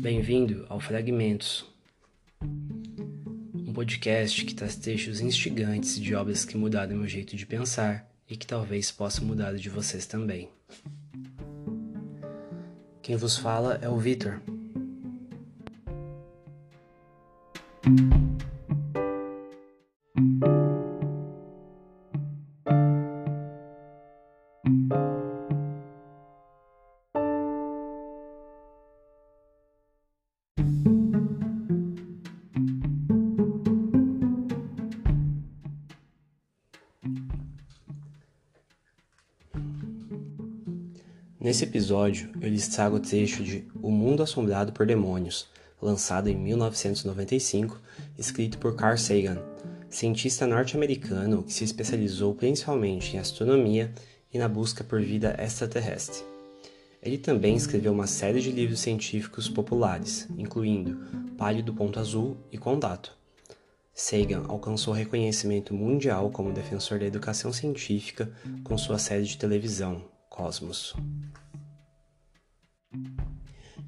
Bem-vindo ao Fragmentos, um podcast que traz trechos instigantes de obras que mudaram meu jeito de pensar e que talvez possa mudar o de vocês também. Quem vos fala é o Vitor. Nesse episódio, eu lhes trago o trecho de O Mundo Assombrado por Demônios, lançado em 1995, escrito por Carl Sagan, cientista norte-americano que se especializou principalmente em astronomia e na busca por vida extraterrestre. Ele também escreveu uma série de livros científicos populares, incluindo Palio do Ponto Azul e Contato. Sagan alcançou reconhecimento mundial como defensor da educação científica com sua série de televisão, Cosmos.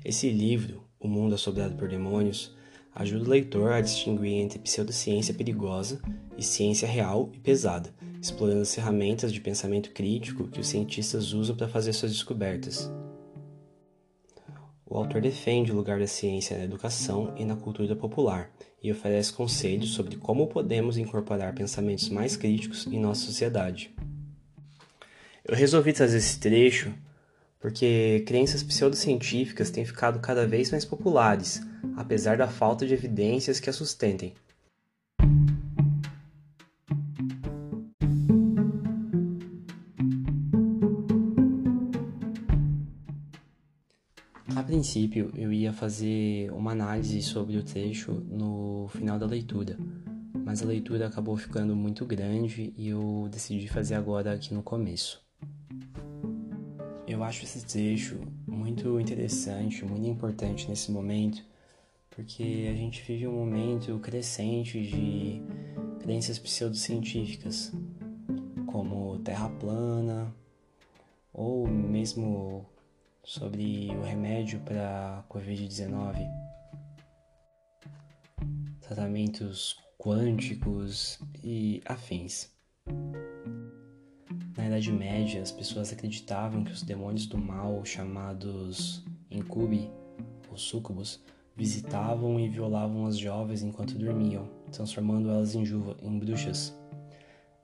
Esse livro, O Mundo Assobrado por Demônios, ajuda o leitor a distinguir entre pseudociência perigosa e ciência real e pesada, explorando as ferramentas de pensamento crítico que os cientistas usam para fazer suas descobertas. O autor defende o lugar da ciência na educação e na cultura popular e oferece conselhos sobre como podemos incorporar pensamentos mais críticos em nossa sociedade. Eu resolvi trazer esse trecho porque crenças pseudocientíficas têm ficado cada vez mais populares, apesar da falta de evidências que as sustentem. A princípio, eu ia fazer uma análise sobre o trecho no final da leitura, mas a leitura acabou ficando muito grande e eu decidi fazer agora aqui no começo. Eu acho esse trecho muito interessante, muito importante nesse momento, porque a gente vive um momento crescente de crenças pseudocientíficas, como terra plana, ou mesmo sobre o remédio para Covid-19, tratamentos quânticos e afins. Na Idade Média, as pessoas acreditavam que os demônios do mal, chamados incubi ou sucubus, visitavam e violavam as jovens enquanto dormiam, transformando elas em, juva, em bruxas.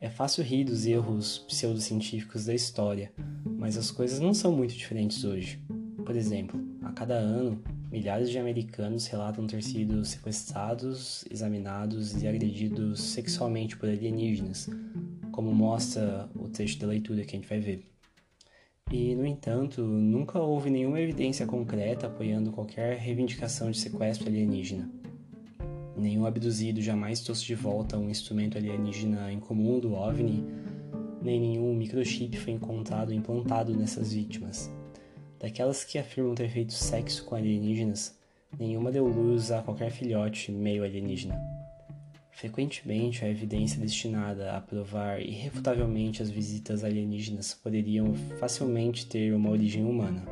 É fácil rir dos erros pseudocientíficos da história, mas as coisas não são muito diferentes hoje. Por exemplo, a cada ano, milhares de americanos relatam ter sido sequestrados, examinados e agredidos sexualmente por alienígenas, como mostra o texto da leitura que a gente vai ver. E, no entanto, nunca houve nenhuma evidência concreta apoiando qualquer reivindicação de sequestro alienígena. Nenhum abduzido jamais trouxe de volta um instrumento alienígena incomum do OVNI, nem nenhum microchip foi encontrado implantado nessas vítimas. Daquelas que afirmam ter feito sexo com alienígenas, nenhuma deu luz a qualquer filhote meio alienígena. Frequentemente, a evidência destinada a provar irrefutavelmente as visitas alienígenas poderiam facilmente ter uma origem humana.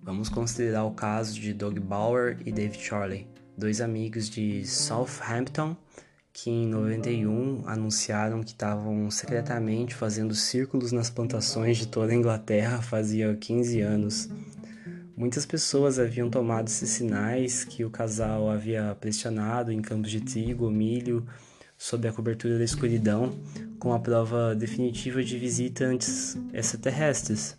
Vamos considerar o caso de Doug Bauer e Dave Charley, dois amigos de Southampton que em 91 anunciaram que estavam secretamente fazendo círculos nas plantações de toda a Inglaterra fazia 15 anos Muitas pessoas haviam tomado esses sinais que o casal havia pressionado em campos de trigo milho sob a cobertura da escuridão como a prova definitiva de visitantes extraterrestres.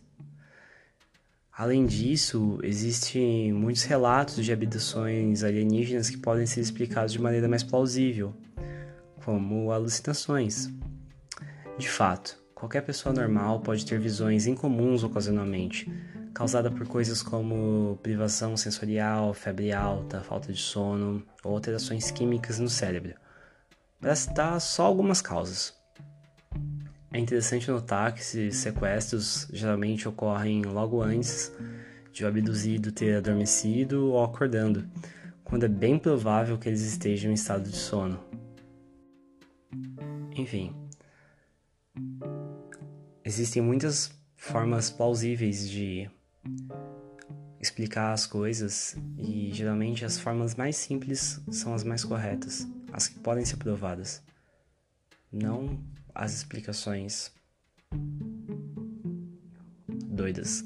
Além disso, existem muitos relatos de habitações alienígenas que podem ser explicados de maneira mais plausível, como alucinações. De fato, qualquer pessoa normal pode ter visões incomuns ocasionalmente, causada por coisas como privação sensorial, febre alta, falta de sono ou alterações químicas no cérebro, para citar só algumas causas. É interessante notar que esses sequestros geralmente ocorrem logo antes de o abduzido ter adormecido ou acordando, quando é bem provável que eles estejam em estado de sono. Enfim, existem muitas formas plausíveis de explicar as coisas e geralmente as formas mais simples são as mais corretas, as que podem ser provadas. Não as explicações doidas.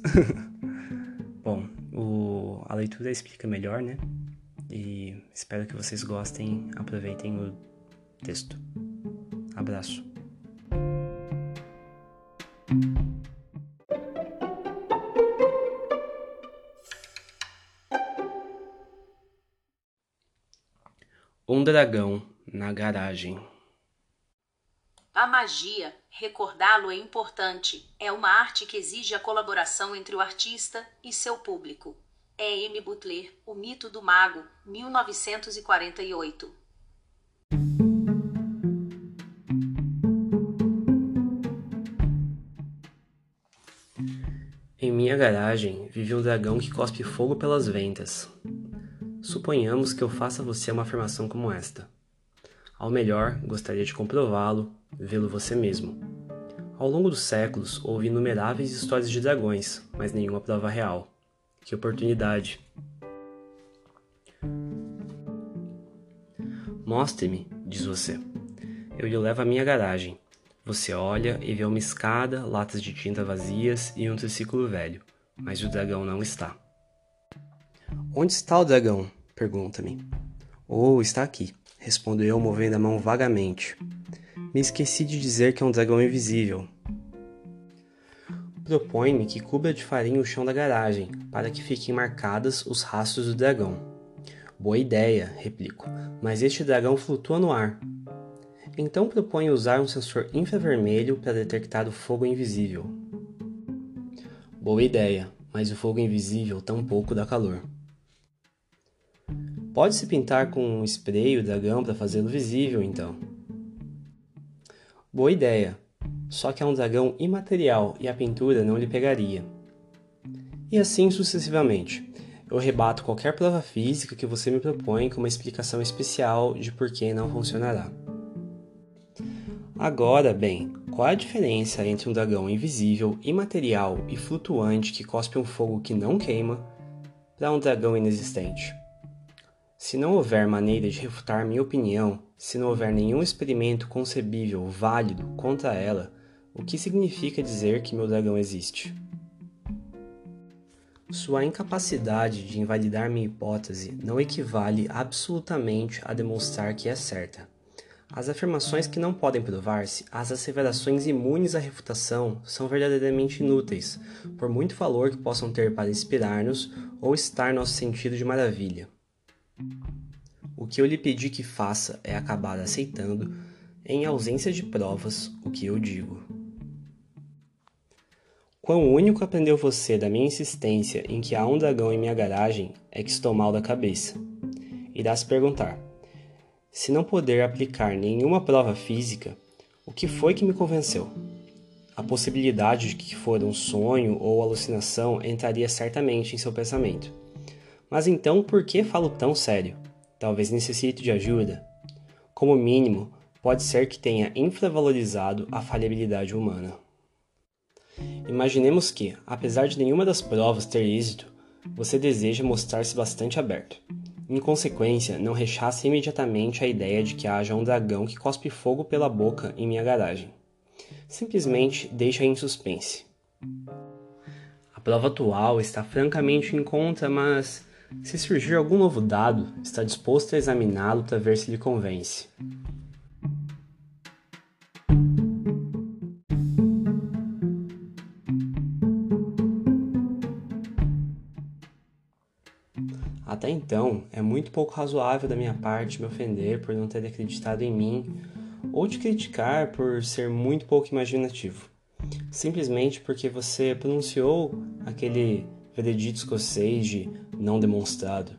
Bom, o, a leitura explica melhor, né? E espero que vocês gostem, aproveitem o texto. Abraço. Um dragão na garagem. A magia, recordá-lo é importante, é uma arte que exige a colaboração entre o artista e seu público. É M. Butler, O Mito do Mago, 1948. Em minha garagem vive um dragão que cospe fogo pelas ventas. Suponhamos que eu faça você uma afirmação como esta. Ao melhor, gostaria de comprová-lo, vê-lo você mesmo. Ao longo dos séculos, houve inumeráveis histórias de dragões, mas nenhuma prova real. Que oportunidade! Mostre-me, diz você. Eu lhe levo à minha garagem. Você olha e vê uma escada, latas de tinta vazias e um triciclo velho, mas o dragão não está. Onde está o dragão? Pergunta-me. Oh, está aqui, respondo eu, movendo a mão vagamente. Me esqueci de dizer que é um dragão invisível. Propõe-me que cubra de farinha o chão da garagem, para que fiquem marcadas os rastros do dragão. Boa ideia, replico, mas este dragão flutua no ar. Então propõe usar um sensor infravermelho para detectar o fogo invisível. Boa ideia, mas o fogo invisível tampouco dá calor. Pode-se pintar com um spray o dragão para fazê-lo visível, então. Boa ideia, só que é um dragão imaterial e a pintura não lhe pegaria. E assim sucessivamente. Eu rebato qualquer prova física que você me propõe com uma explicação especial de por que não funcionará. Agora, bem, qual a diferença entre um dragão invisível, imaterial e flutuante que cospe um fogo que não queima para um dragão inexistente? Se não houver maneira de refutar minha opinião, se não houver nenhum experimento concebível válido contra ela, o que significa dizer que meu dragão existe? Sua incapacidade de invalidar minha hipótese não equivale absolutamente a demonstrar que é certa. As afirmações que não podem provar-se, as asseverações imunes à refutação, são verdadeiramente inúteis, por muito valor que possam ter para inspirar-nos ou estar nosso sentido de maravilha. O que eu lhe pedi que faça é acabar aceitando, em ausência de provas, o que eu digo. Quão único aprendeu você da minha insistência em que há um dragão em minha garagem é que estou mal da cabeça. Irá se perguntar: se não poder aplicar nenhuma prova física, o que foi que me convenceu? A possibilidade de que for um sonho ou alucinação entraria certamente em seu pensamento. Mas então por que falo tão sério? Talvez necessite de ajuda. Como mínimo, pode ser que tenha infravalorizado a falhabilidade humana. Imaginemos que, apesar de nenhuma das provas ter êxito, você deseja mostrar-se bastante aberto. Em consequência, não rechace imediatamente a ideia de que haja um dragão que cospe fogo pela boca em minha garagem. Simplesmente deixe-a em suspense. A prova atual está francamente em conta, mas se surgir algum novo dado, está disposto a examiná-lo para ver se lhe convence. Até então, é muito pouco razoável da minha parte me ofender por não ter acreditado em mim ou te criticar por ser muito pouco imaginativo. Simplesmente porque você pronunciou aquele veredito escocês de não demonstrado.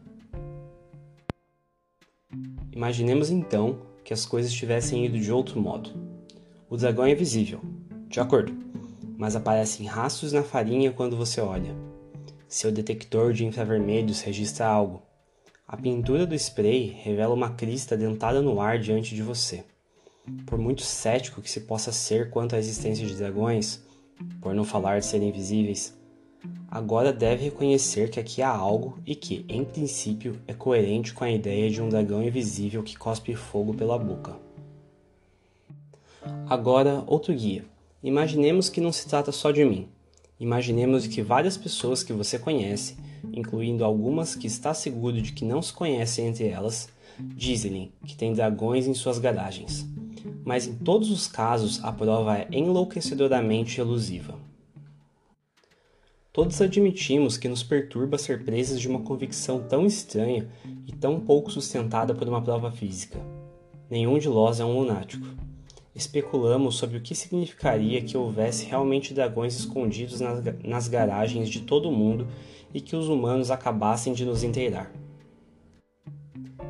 Imaginemos então que as coisas tivessem ido de outro modo. O dragão é invisível, de acordo, mas aparecem rastros na farinha quando você olha. Seu detector de infravermelhos registra algo. A pintura do spray revela uma crista dentada no ar diante de você. Por muito cético que se possa ser quanto à existência de dragões, por não falar de serem invisíveis, agora deve reconhecer que aqui há algo e que, em princípio, é coerente com a ideia de um dragão invisível que cospe fogo pela boca. Agora, outro guia. Imaginemos que não se trata só de mim. Imaginemos que várias pessoas que você conhece, incluindo algumas que está seguro de que não se conhecem entre elas, dizem que tem dragões em suas garagens. Mas em todos os casos a prova é enlouquecedoramente elusiva. Todos admitimos que nos perturba ser presos de uma convicção tão estranha e tão pouco sustentada por uma prova física. Nenhum de nós é um lunático. Especulamos sobre o que significaria que houvesse realmente dragões escondidos nas, nas garagens de todo o mundo e que os humanos acabassem de nos inteirar.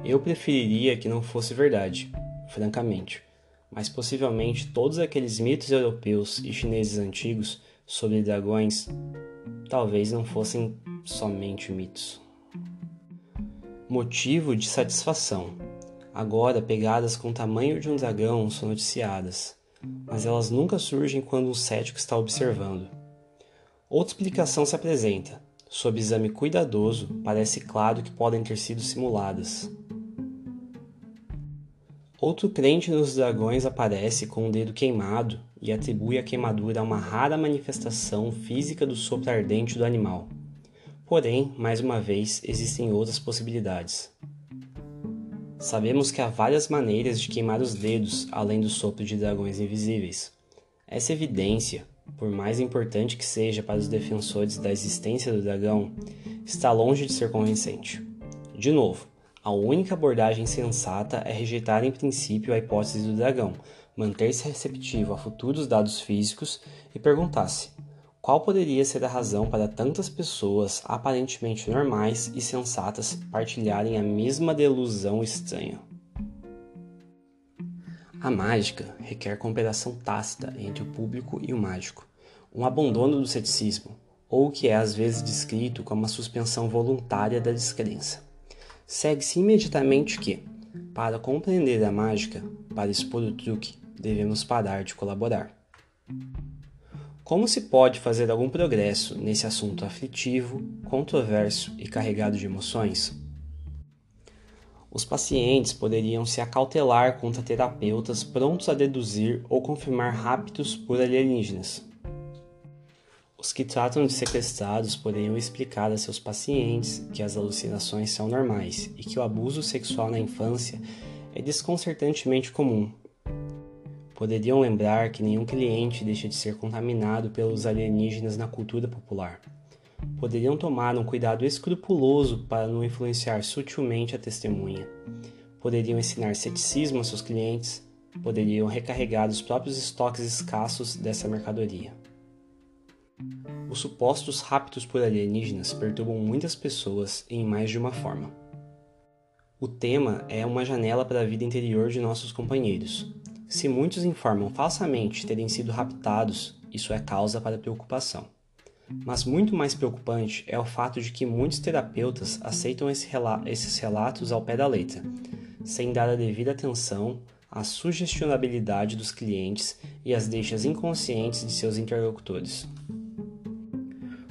Eu preferiria que não fosse verdade, francamente, mas possivelmente todos aqueles mitos europeus e chineses antigos sobre dragões talvez não fossem somente mitos. Motivo de satisfação. Agora, pegadas com o tamanho de um dragão são noticiadas, mas elas nunca surgem quando um cético está observando. Outra explicação se apresenta. Sob exame cuidadoso, parece claro que podem ter sido simuladas. Outro crente nos dragões aparece com o dedo queimado e atribui a queimadura a uma rara manifestação física do sopro ardente do animal. Porém, mais uma vez, existem outras possibilidades. Sabemos que há várias maneiras de queimar os dedos além do sopro de dragões invisíveis. Essa evidência, por mais importante que seja para os defensores da existência do dragão, está longe de ser convincente. De novo, a única abordagem sensata é rejeitar em princípio a hipótese do dragão, manter-se receptivo a futuros dados físicos e perguntar-se: qual poderia ser a razão para tantas pessoas aparentemente normais e sensatas partilharem a mesma delusão estranha? A mágica requer cooperação tácita entre o público e o mágico, um abandono do ceticismo, ou o que é às vezes descrito como a suspensão voluntária da descrença. Segue-se imediatamente que, para compreender a mágica, para expor o truque, devemos parar de colaborar. Como se pode fazer algum progresso nesse assunto aflitivo, controverso e carregado de emoções? Os pacientes poderiam se acautelar contra terapeutas prontos a deduzir ou confirmar raptos por alienígenas. Os que tratam de sequestrados poderiam explicar a seus pacientes que as alucinações são normais e que o abuso sexual na infância é desconcertantemente comum. Poderiam lembrar que nenhum cliente deixa de ser contaminado pelos alienígenas na cultura popular. Poderiam tomar um cuidado escrupuloso para não influenciar sutilmente a testemunha. Poderiam ensinar ceticismo a seus clientes. Poderiam recarregar os próprios estoques escassos dessa mercadoria. Os supostos raptos por alienígenas perturbam muitas pessoas em mais de uma forma. O tema é uma janela para a vida interior de nossos companheiros. Se muitos informam falsamente terem sido raptados, isso é causa para preocupação. Mas muito mais preocupante é o fato de que muitos terapeutas aceitam esse rela esses relatos ao pé da letra, sem dar a devida atenção à sugestionabilidade dos clientes e às deixas inconscientes de seus interlocutores.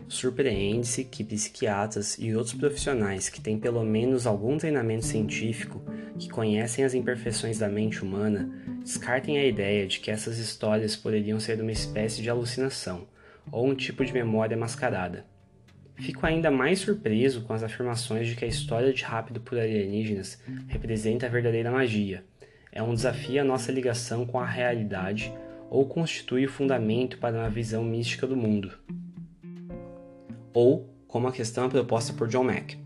Surpreende-se que psiquiatras e outros profissionais que têm pelo menos algum treinamento científico, que conhecem as imperfeições da mente humana, descartem a ideia de que essas histórias poderiam ser uma espécie de alucinação ou um tipo de memória mascarada. Fico ainda mais surpreso com as afirmações de que a história de Rápido por Alienígenas representa a verdadeira magia, é um desafio à nossa ligação com a realidade ou constitui o fundamento para uma visão mística do mundo ou como a questão é proposta por John Mack.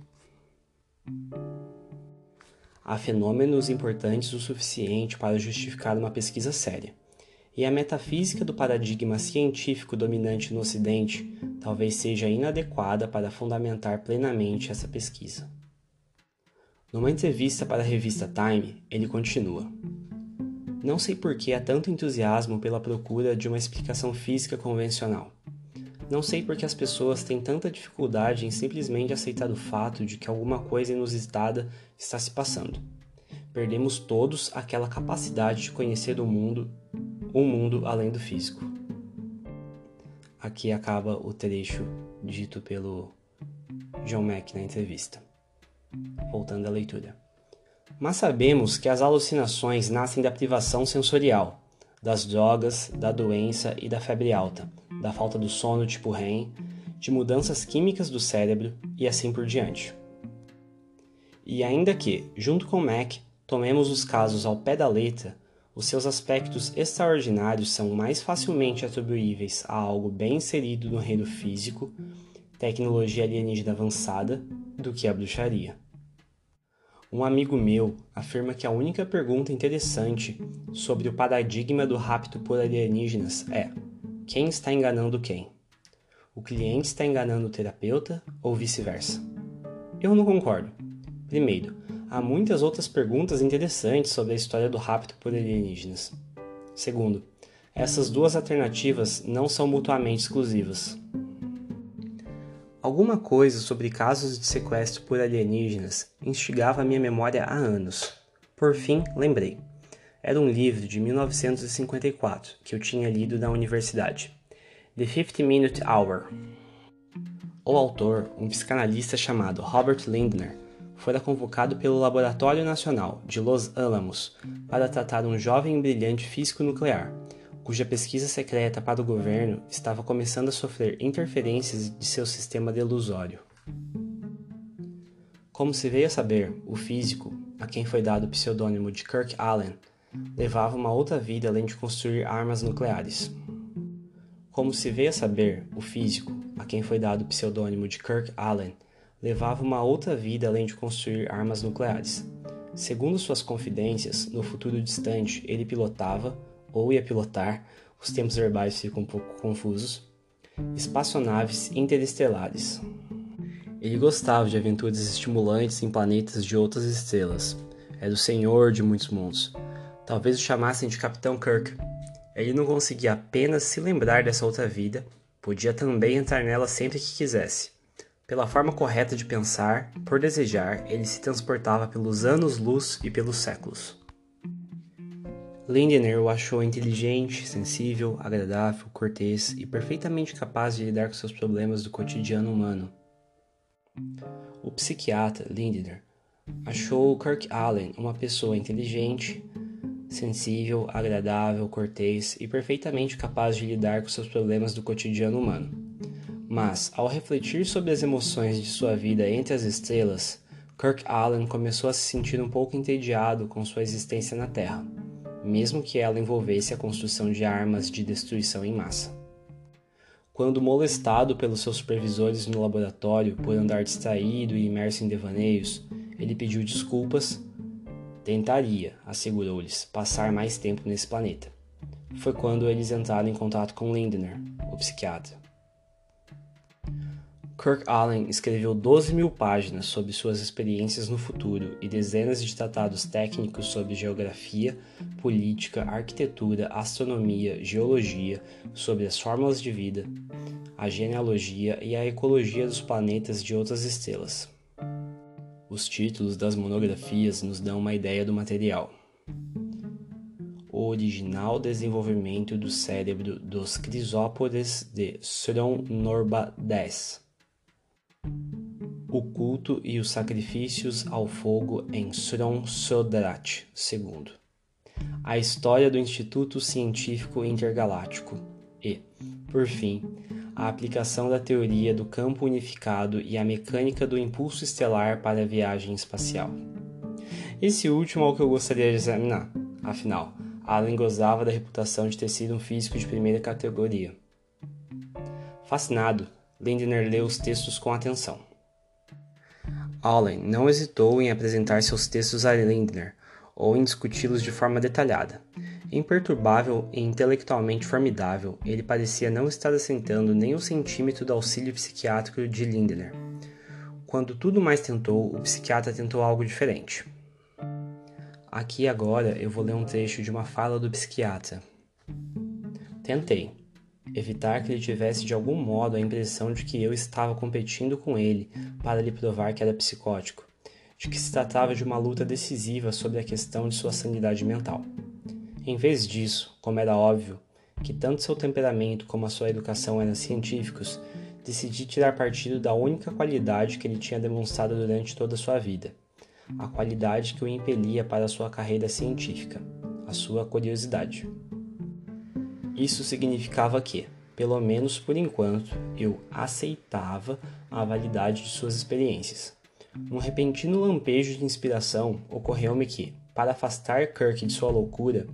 Há fenômenos importantes o suficiente para justificar uma pesquisa séria, e a metafísica do paradigma científico dominante no Ocidente talvez seja inadequada para fundamentar plenamente essa pesquisa. Numa entrevista para a revista Time, ele continua: Não sei por que há tanto entusiasmo pela procura de uma explicação física convencional. Não sei por que as pessoas têm tanta dificuldade em simplesmente aceitar o fato de que alguma coisa inusitada está se passando. Perdemos todos aquela capacidade de conhecer o mundo, um mundo além do físico. Aqui acaba o trecho dito pelo John Mack na entrevista. Voltando à leitura. Mas sabemos que as alucinações nascem da privação sensorial, das drogas, da doença e da febre alta, da falta do sono tipo REM, de mudanças químicas do cérebro e assim por diante. E ainda que, junto com Mack, tomemos os casos ao pé da letra, os seus aspectos extraordinários são mais facilmente atribuíveis a algo bem inserido no reino físico, tecnologia alienígena avançada, do que a bruxaria. Um amigo meu afirma que a única pergunta interessante sobre o paradigma do rapto por alienígenas é: quem está enganando quem? O cliente está enganando o terapeuta ou vice-versa? Eu não concordo. Primeiro, há muitas outras perguntas interessantes sobre a história do rapto por alienígenas. Segundo, essas duas alternativas não são mutuamente exclusivas. Alguma coisa sobre casos de sequestro por alienígenas instigava a minha memória há anos. Por fim, lembrei. Era um livro de 1954 que eu tinha lido na universidade. The 50 Minute Hour. O autor, um psicanalista chamado Robert Lindner, fora convocado pelo Laboratório Nacional de Los Alamos para tratar um jovem brilhante físico nuclear, cuja pesquisa secreta para o governo estava começando a sofrer interferências de seu sistema delusório. Como se veio a saber, o físico, a quem foi dado o pseudônimo de Kirk Allen, levava uma outra vida além de construir armas nucleares. Como se veio a saber, o físico, a quem foi dado o pseudônimo de Kirk Allen, levava uma outra vida além de construir armas nucleares. Segundo suas confidências, no futuro distante ele pilotava, ou ia pilotar, os tempos verbais ficam um pouco confusos, espaçonaves interestelares. Ele gostava de aventuras estimulantes em planetas de outras estrelas. Era o senhor de muitos mundos. Talvez o chamassem de Capitão Kirk. Ele não conseguia apenas se lembrar dessa outra vida, podia também entrar nela sempre que quisesse. Pela forma correta de pensar, por desejar, ele se transportava pelos anos-luz e pelos séculos. Lindner o achou inteligente, sensível, agradável, cortês e perfeitamente capaz de lidar com seus problemas do cotidiano humano. O psiquiatra Lindner achou Kirk Allen uma pessoa inteligente, sensível, agradável, cortês e perfeitamente capaz de lidar com seus problemas do cotidiano humano. Mas, ao refletir sobre as emoções de sua vida entre as estrelas, Kirk Allen começou a se sentir um pouco entediado com sua existência na Terra, mesmo que ela envolvesse a construção de armas de destruição em massa. Quando molestado pelos seus supervisores no laboratório por andar distraído e imerso em devaneios, ele pediu desculpas. Tentaria, assegurou-lhes, passar mais tempo nesse planeta. Foi quando eles entraram em contato com Lindner, o psiquiatra. Kirk Allen escreveu 12 mil páginas sobre suas experiências no futuro e dezenas de tratados técnicos sobre geografia, política, arquitetura, astronomia, geologia, sobre as fórmulas de vida, a genealogia e a ecologia dos planetas de outras estrelas. Os títulos das monografias nos dão uma ideia do material. O original desenvolvimento do cérebro dos crisópodes de Sron Norba 10 o culto e os sacrifícios ao fogo em Sron Sodrat II. A história do Instituto Científico Intergaláctico e, por fim, a aplicação da teoria do campo unificado e a mecânica do impulso estelar para a viagem espacial. Esse último é o que eu gostaria de examinar. Afinal, Allen gozava da reputação de ter sido um físico de primeira categoria. Fascinado, Lindner leu os textos com atenção. Allen não hesitou em apresentar seus textos a Lindner ou em discuti-los de forma detalhada. Imperturbável e intelectualmente formidável, ele parecia não estar assentando nem um centímetro do auxílio psiquiátrico de Lindner. Quando tudo mais tentou, o psiquiatra tentou algo diferente. Aqui agora eu vou ler um trecho de uma fala do psiquiatra. Tentei evitar que ele tivesse de algum modo a impressão de que eu estava competindo com ele para lhe provar que era psicótico, de que se tratava de uma luta decisiva sobre a questão de sua sanidade mental. Em vez disso, como era óbvio que tanto seu temperamento como a sua educação eram científicos, decidi tirar partido da única qualidade que ele tinha demonstrado durante toda a sua vida, a qualidade que o impelia para a sua carreira científica, a sua curiosidade. Isso significava que, pelo menos por enquanto, eu aceitava a validade de suas experiências. Num repentino lampejo de inspiração, ocorreu-me que, para afastar Kirk de sua loucura,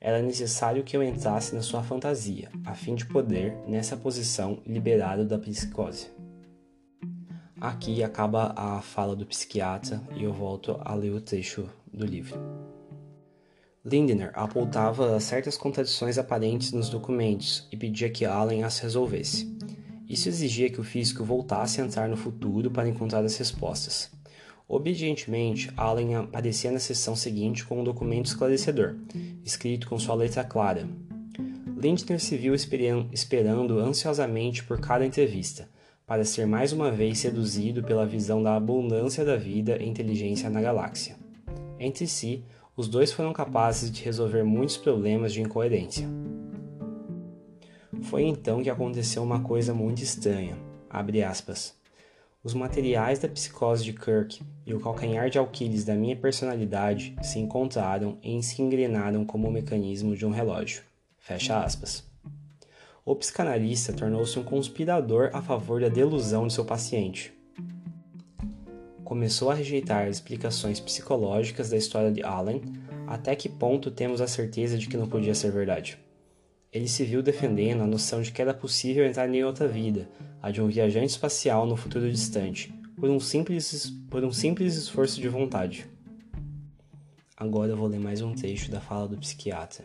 era necessário que eu entrasse na sua fantasia, a fim de poder, nessa posição, liberá-lo da psicose. Aqui acaba a fala do psiquiatra e eu volto a ler o trecho do livro. Lindner apontava certas contradições aparentes nos documentos e pedia que Allen as resolvesse. Isso exigia que o físico voltasse a entrar no futuro para encontrar as respostas. Obedientemente, Allen aparecia na sessão seguinte com um documento esclarecedor, escrito com sua letra clara. Lindner se viu esperando ansiosamente por cada entrevista, para ser mais uma vez seduzido pela visão da abundância da vida e inteligência na galáxia. Entre si, os dois foram capazes de resolver muitos problemas de incoerência. Foi então que aconteceu uma coisa muito estranha. Abre aspas. Os materiais da psicose de Kirk e o calcanhar de Alquiles da minha personalidade se encontraram e se engrenaram como o mecanismo de um relógio. Fecha aspas. O psicanalista tornou-se um conspirador a favor da delusão de seu paciente. Começou a rejeitar as explicações psicológicas da história de Allen, até que ponto temos a certeza de que não podia ser verdade. Ele se viu defendendo a noção de que era possível entrar em outra vida, a de um viajante espacial no futuro distante, por um simples, por um simples esforço de vontade. Agora vou ler mais um trecho da fala do psiquiatra.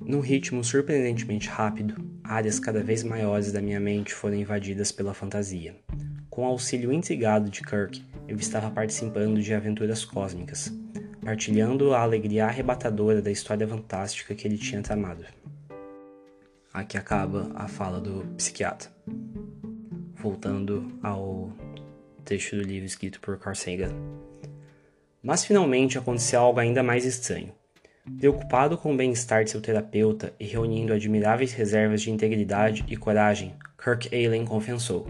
Num ritmo surpreendentemente rápido, áreas cada vez maiores da minha mente foram invadidas pela fantasia. Com o auxílio intrigado de Kirk, eu estava participando de aventuras cósmicas, partilhando a alegria arrebatadora da história fantástica que ele tinha tramado. Aqui acaba a fala do psiquiatra. Voltando ao trecho do livro escrito por Carl Sagan. Mas finalmente aconteceu algo ainda mais estranho. Preocupado com o bem-estar de seu terapeuta e reunindo admiráveis reservas de integridade e coragem, Kirk Allen confessou.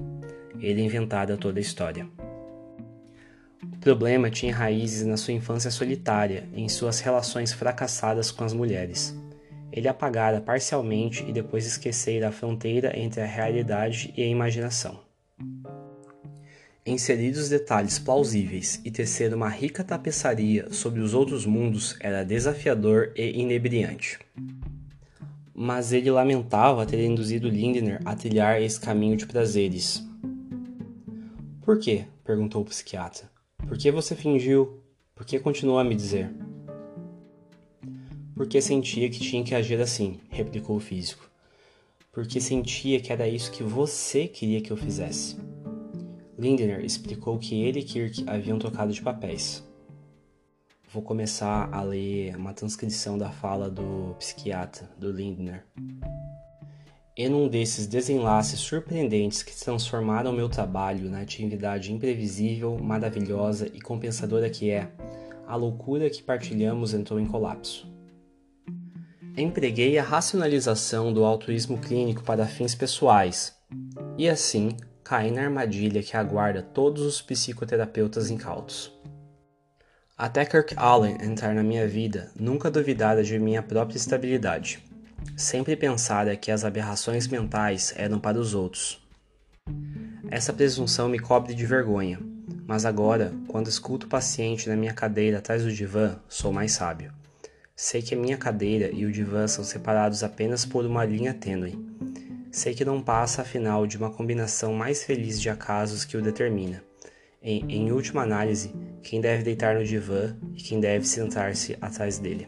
Ele inventara toda a história. O problema tinha raízes na sua infância solitária e em suas relações fracassadas com as mulheres. Ele apagara parcialmente e depois esquecera a fronteira entre a realidade e a imaginação. Inserir os detalhes plausíveis e tecer uma rica tapeçaria sobre os outros mundos era desafiador e inebriante. Mas ele lamentava ter induzido Lindner a trilhar esse caminho de prazeres. Por quê? perguntou o psiquiatra. Por que você fingiu? Por que continuou a me dizer? Porque sentia que tinha que agir assim, replicou o físico. Porque sentia que era isso que você queria que eu fizesse. Lindner explicou que ele e Kirk haviam trocado de papéis. Vou começar a ler uma transcrição da fala do psiquiatra, do Lindner. E num desses desenlaces surpreendentes que transformaram meu trabalho na atividade imprevisível, maravilhosa e compensadora que é, a loucura que partilhamos entrou em colapso. Empreguei a racionalização do altruísmo clínico para fins pessoais, e assim caí na armadilha que aguarda todos os psicoterapeutas incautos. Até Kirk Allen entrar na minha vida, nunca duvidara de minha própria estabilidade Sempre pensara que as aberrações mentais eram para os outros. Essa presunção me cobre de vergonha, mas agora, quando escuto o paciente na minha cadeira atrás do divã, sou mais sábio. Sei que a minha cadeira e o divã são separados apenas por uma linha tênue. Sei que não passa, afinal, de uma combinação mais feliz de acasos que o determina. Em, em última análise, quem deve deitar no divã e quem deve sentar-se atrás dele.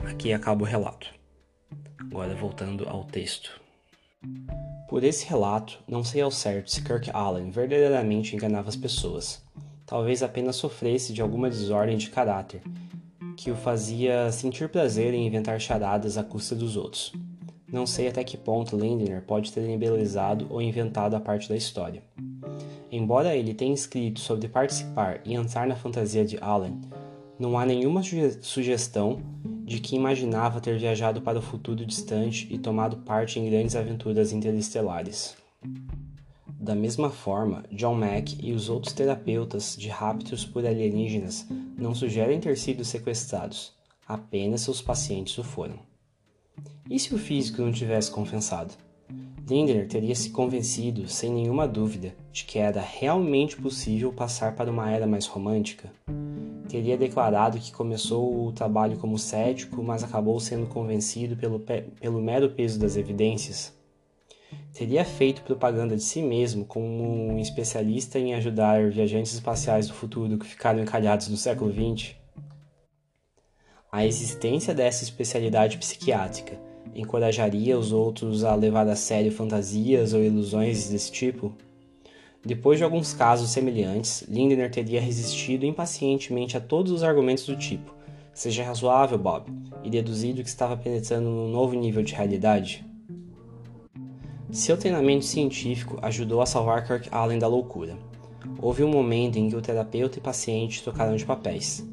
Aqui acaba o relato. Agora voltando ao texto. Por esse relato, não sei ao certo se Kirk Allen verdadeiramente enganava as pessoas. Talvez apenas sofresse de alguma desordem de caráter, que o fazia sentir prazer em inventar charadas à custa dos outros. Não sei até que ponto Lindner pode ter embelezado ou inventado a parte da história. Embora ele tenha escrito sobre participar e entrar na fantasia de Allen, não há nenhuma sugestão de que imaginava ter viajado para o futuro distante e tomado parte em grandes aventuras interestelares. Da mesma forma, John Mack e os outros terapeutas de raptos por alienígenas não sugerem ter sido sequestrados, apenas seus pacientes o foram. E se o físico não tivesse confessado? Lindner teria se convencido, sem nenhuma dúvida, de que era realmente possível passar para uma era mais romântica. Teria declarado que começou o trabalho como cético, mas acabou sendo convencido pelo, pelo mero peso das evidências. Teria feito propaganda de si mesmo como um especialista em ajudar viajantes espaciais do futuro que ficaram encalhados no século XX. A existência dessa especialidade psiquiátrica encorajaria os outros a levar a sério fantasias ou ilusões desse tipo? Depois de alguns casos semelhantes, Lindner teria resistido impacientemente a todos os argumentos do tipo: seja razoável, Bob, e deduzido que estava penetrando num novo nível de realidade. Seu treinamento científico ajudou a salvar Kirk Allen da loucura. Houve um momento em que o terapeuta e paciente trocaram de papéis.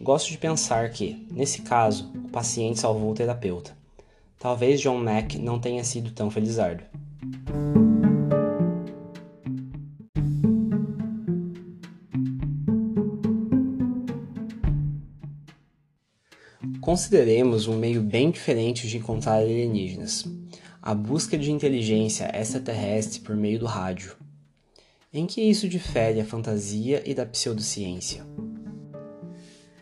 Gosto de pensar que, nesse caso, o paciente salvou o terapeuta. Talvez John Mack não tenha sido tão felizardo. Consideremos um meio bem diferente de encontrar alienígenas: a busca de inteligência extraterrestre por meio do rádio. Em que isso difere a fantasia e da pseudociência?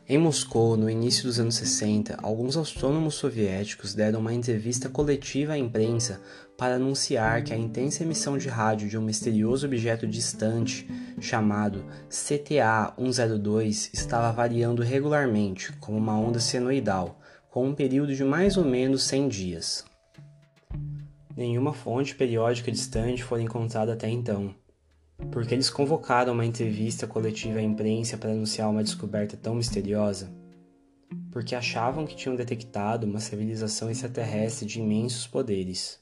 Em Moscou, no início dos anos 60, alguns astrônomos soviéticos deram uma entrevista coletiva à imprensa para anunciar que a intensa emissão de rádio de um misterioso objeto distante, chamado CTA-102, estava variando regularmente, como uma onda senoidal, com um período de mais ou menos 100 dias. Nenhuma fonte periódica distante foi encontrada até então porque eles convocaram uma entrevista coletiva à imprensa para anunciar uma descoberta tão misteriosa? Porque achavam que tinham detectado uma civilização extraterrestre de imensos poderes.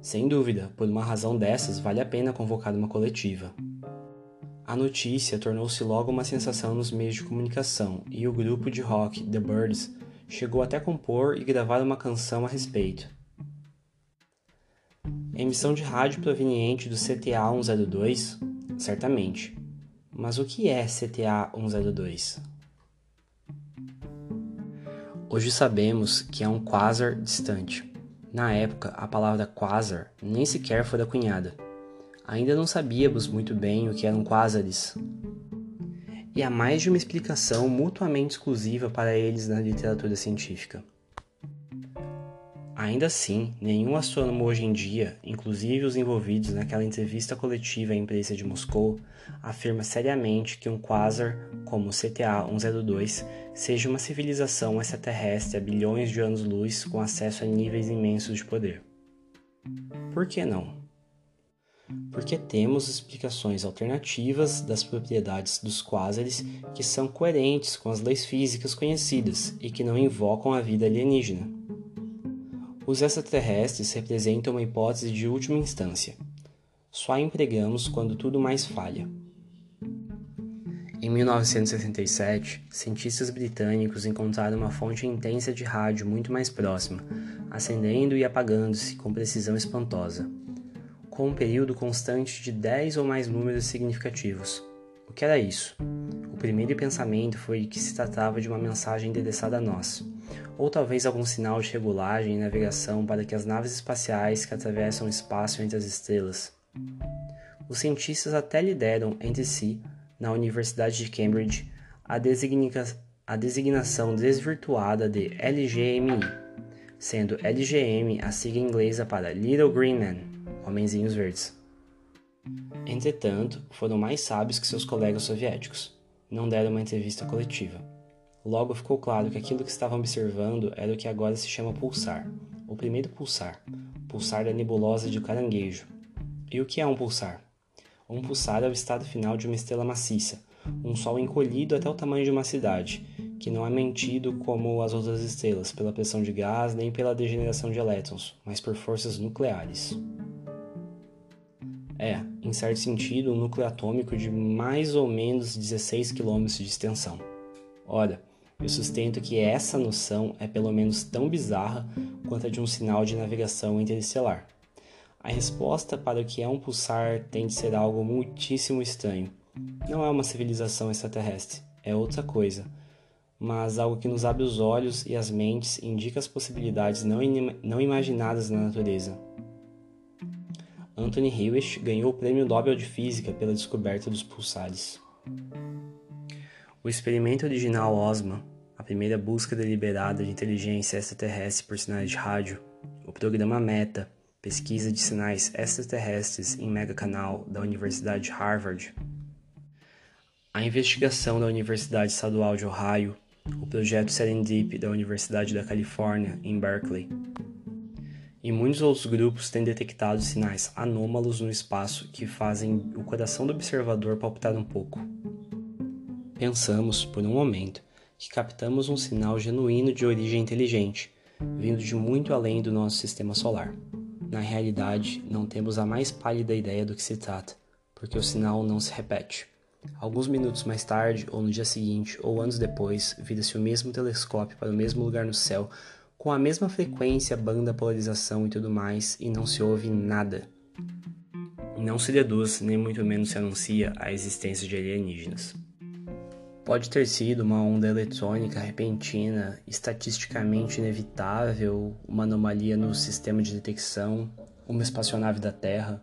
Sem dúvida, por uma razão dessas, vale a pena convocar uma coletiva. A notícia tornou-se logo uma sensação nos meios de comunicação e o grupo de rock The Birds chegou até compor e gravar uma canção a respeito. Emissão de rádio proveniente do CTA 102? Certamente. Mas o que é CTA 102? Hoje sabemos que é um quasar distante. Na época, a palavra quasar nem sequer foi cunhada. Ainda não sabíamos muito bem o que eram quasares. E há mais de uma explicação mutuamente exclusiva para eles na literatura científica. Ainda assim, nenhum astrônomo hoje em dia, inclusive os envolvidos naquela entrevista coletiva à imprensa de Moscou, afirma seriamente que um quasar como o CTA-102 seja uma civilização extraterrestre a bilhões de anos-luz com acesso a níveis imensos de poder. Por que não? Porque temos explicações alternativas das propriedades dos quasares que são coerentes com as leis físicas conhecidas e que não invocam a vida alienígena. Os extraterrestres representam uma hipótese de última instância. Só a empregamos quando tudo mais falha. Em 1967, cientistas britânicos encontraram uma fonte intensa de rádio muito mais próxima, acendendo e apagando-se com precisão espantosa, com um período constante de 10 ou mais números significativos. O que era isso? O primeiro pensamento foi que se tratava de uma mensagem endereçada a nós, ou talvez algum sinal de regulagem e navegação para que as naves espaciais que atravessam o espaço entre as estrelas. Os cientistas até lideram entre si, na Universidade de Cambridge, a, designa a designação desvirtuada de LGMI, sendo LGM a sigla inglesa para Little Green Men, Homenzinhos Verdes. Entretanto, foram mais sábios que seus colegas soviéticos. Não deram uma entrevista coletiva. Logo ficou claro que aquilo que estavam observando era o que agora se chama pulsar. O primeiro pulsar, pulsar da nebulosa de caranguejo. E o que é um pulsar? Um pulsar é o estado final de uma estrela maciça, um sol encolhido até o tamanho de uma cidade, que não é mentido como as outras estrelas pela pressão de gás nem pela degeneração de elétrons, mas por forças nucleares. É, em certo sentido, um núcleo atômico de mais ou menos 16 km de extensão. Ora, Eu sustento que essa noção é pelo menos tão bizarra quanto a de um sinal de navegação interestelar. A resposta para o que é um pulsar tem de ser algo muitíssimo estranho. Não é uma civilização extraterrestre, é outra coisa, mas algo que nos abre os olhos e as mentes e indica as possibilidades não, não imaginadas na natureza. Anthony Hewish ganhou o Prêmio Nobel de Física pela descoberta dos pulsares. O experimento original OSMA, a primeira busca deliberada de inteligência extraterrestre por sinais de rádio, o programa META, pesquisa de sinais extraterrestres em megacanal da Universidade de Harvard, a investigação da Universidade Estadual de Ohio, o projeto Serendip da Universidade da Califórnia, em Berkeley, e muitos outros grupos têm detectado sinais anômalos no espaço que fazem o coração do observador palpitar um pouco. Pensamos, por um momento, que captamos um sinal genuíno de origem inteligente, vindo de muito além do nosso sistema solar. Na realidade, não temos a mais pálida ideia do que se trata, porque o sinal não se repete. Alguns minutos mais tarde, ou no dia seguinte, ou anos depois, vira-se o mesmo telescópio para o mesmo lugar no céu, com a mesma frequência, banda, polarização e tudo mais, e não se ouve nada. Não se deduz, nem muito menos se anuncia a existência de alienígenas. Pode ter sido uma onda eletrônica repentina, estatisticamente inevitável, uma anomalia no sistema de detecção, uma espaçonave da Terra,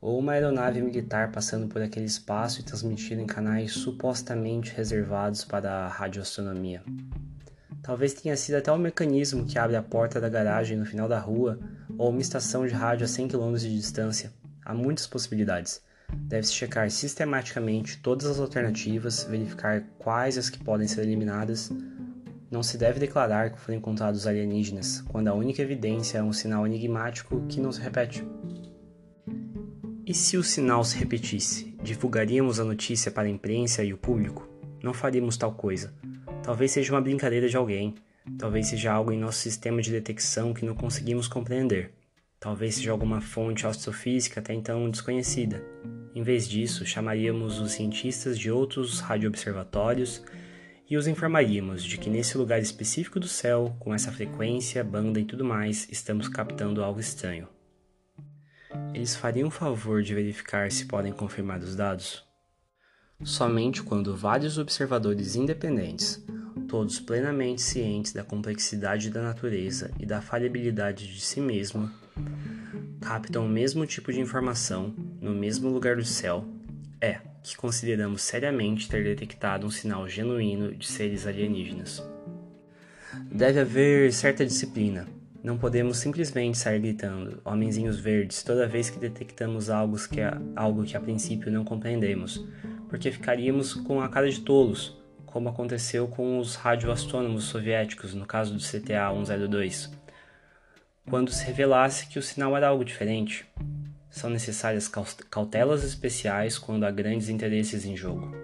ou uma aeronave militar passando por aquele espaço e transmitindo em canais supostamente reservados para a radioastronomia. Talvez tenha sido até o mecanismo que abre a porta da garagem no final da rua ou uma estação de rádio a 100 km de distância. Há muitas possibilidades. Deve-se checar sistematicamente todas as alternativas, verificar quais as que podem ser eliminadas. Não se deve declarar que foram encontrados alienígenas, quando a única evidência é um sinal enigmático que não se repete. E se o sinal se repetisse, divulgaríamos a notícia para a imprensa e o público? Não faríamos tal coisa. Talvez seja uma brincadeira de alguém, talvez seja algo em nosso sistema de detecção que não conseguimos compreender. Talvez seja alguma fonte astrofísica até então desconhecida. Em vez disso, chamaríamos os cientistas de outros radioobservatórios e os informaríamos de que nesse lugar específico do céu, com essa frequência, banda e tudo mais, estamos captando algo estranho. Eles fariam o favor de verificar se podem confirmar os dados? Somente quando vários observadores independentes, todos plenamente cientes da complexidade da natureza e da falhabilidade de si mesmo, captam o mesmo tipo de informação no mesmo lugar do céu, é que consideramos seriamente ter detectado um sinal genuíno de seres alienígenas. Deve haver certa disciplina. Não podemos simplesmente sair gritando homenzinhos verdes toda vez que detectamos algo que, algo que a princípio não compreendemos, porque ficaríamos com a cara de tolos como aconteceu com os radioastrônomos soviéticos no caso do CTA-102, quando se revelasse que o sinal era algo diferente. São necessárias cautelas especiais quando há grandes interesses em jogo.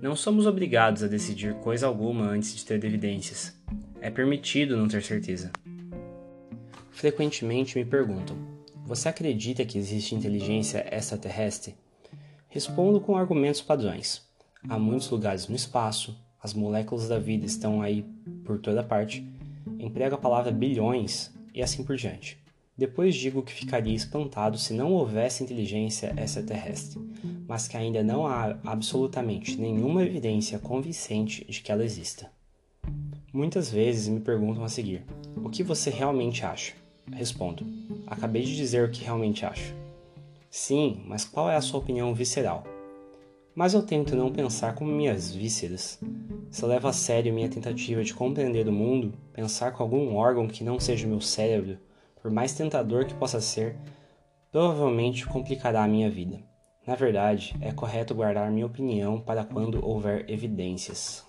Não somos obrigados a decidir coisa alguma antes de ter evidências. É permitido não ter certeza. Frequentemente me perguntam: Você acredita que existe inteligência extraterrestre? Respondo com argumentos padrões. Há muitos lugares no espaço, as moléculas da vida estão aí por toda parte, emprego a palavra bilhões e assim por diante. Depois digo que ficaria espantado se não houvesse inteligência extraterrestre, mas que ainda não há absolutamente nenhuma evidência convincente de que ela exista. Muitas vezes me perguntam a seguir: o que você realmente acha? Respondo: acabei de dizer o que realmente acho. Sim, mas qual é a sua opinião visceral? Mas eu tento não pensar como minhas vísceras. Se eu levo a sério minha tentativa de compreender o mundo, pensar com algum órgão que não seja o meu cérebro, por mais tentador que possa ser, provavelmente complicará a minha vida. Na verdade, é correto guardar minha opinião para quando houver evidências.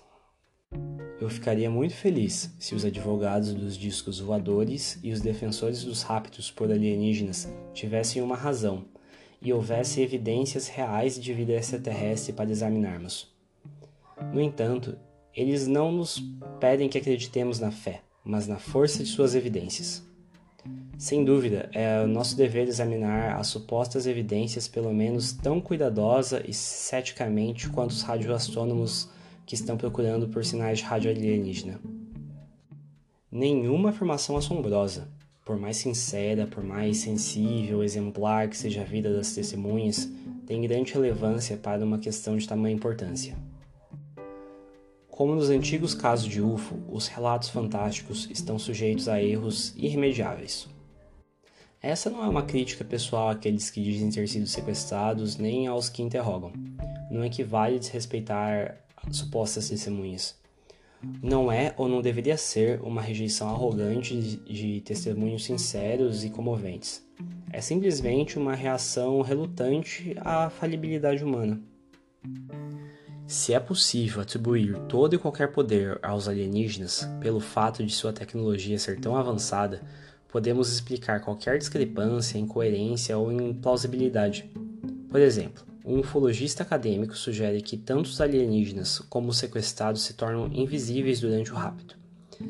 Eu ficaria muito feliz se os advogados dos discos voadores e os defensores dos raptos por alienígenas tivessem uma razão e houvesse evidências reais de vida extraterrestre para examinarmos. No entanto, eles não nos pedem que acreditemos na fé, mas na força de suas evidências. Sem dúvida, é nosso dever examinar as supostas evidências pelo menos tão cuidadosa e ceticamente quanto os radioastrônomos que estão procurando por sinais de rádio alienígena. Nenhuma afirmação assombrosa, por mais sincera, por mais sensível, exemplar que seja a vida das testemunhas, tem grande relevância para uma questão de tamanha importância. Como nos antigos casos de UFO, os relatos fantásticos estão sujeitos a erros irremediáveis. Essa não é uma crítica pessoal àqueles que dizem ter sido sequestrados, nem aos que interrogam. Não equivale desrespeitar supostas testemunhas. Não é ou não deveria ser uma rejeição arrogante de testemunhos sinceros e comoventes. É simplesmente uma reação relutante à falibilidade humana. Se é possível atribuir todo e qualquer poder aos alienígenas pelo fato de sua tecnologia ser tão avançada, podemos explicar qualquer discrepância, incoerência ou implausibilidade. Por exemplo, um ufologista acadêmico sugere que tanto os alienígenas como os sequestrados se tornam invisíveis durante o rapto,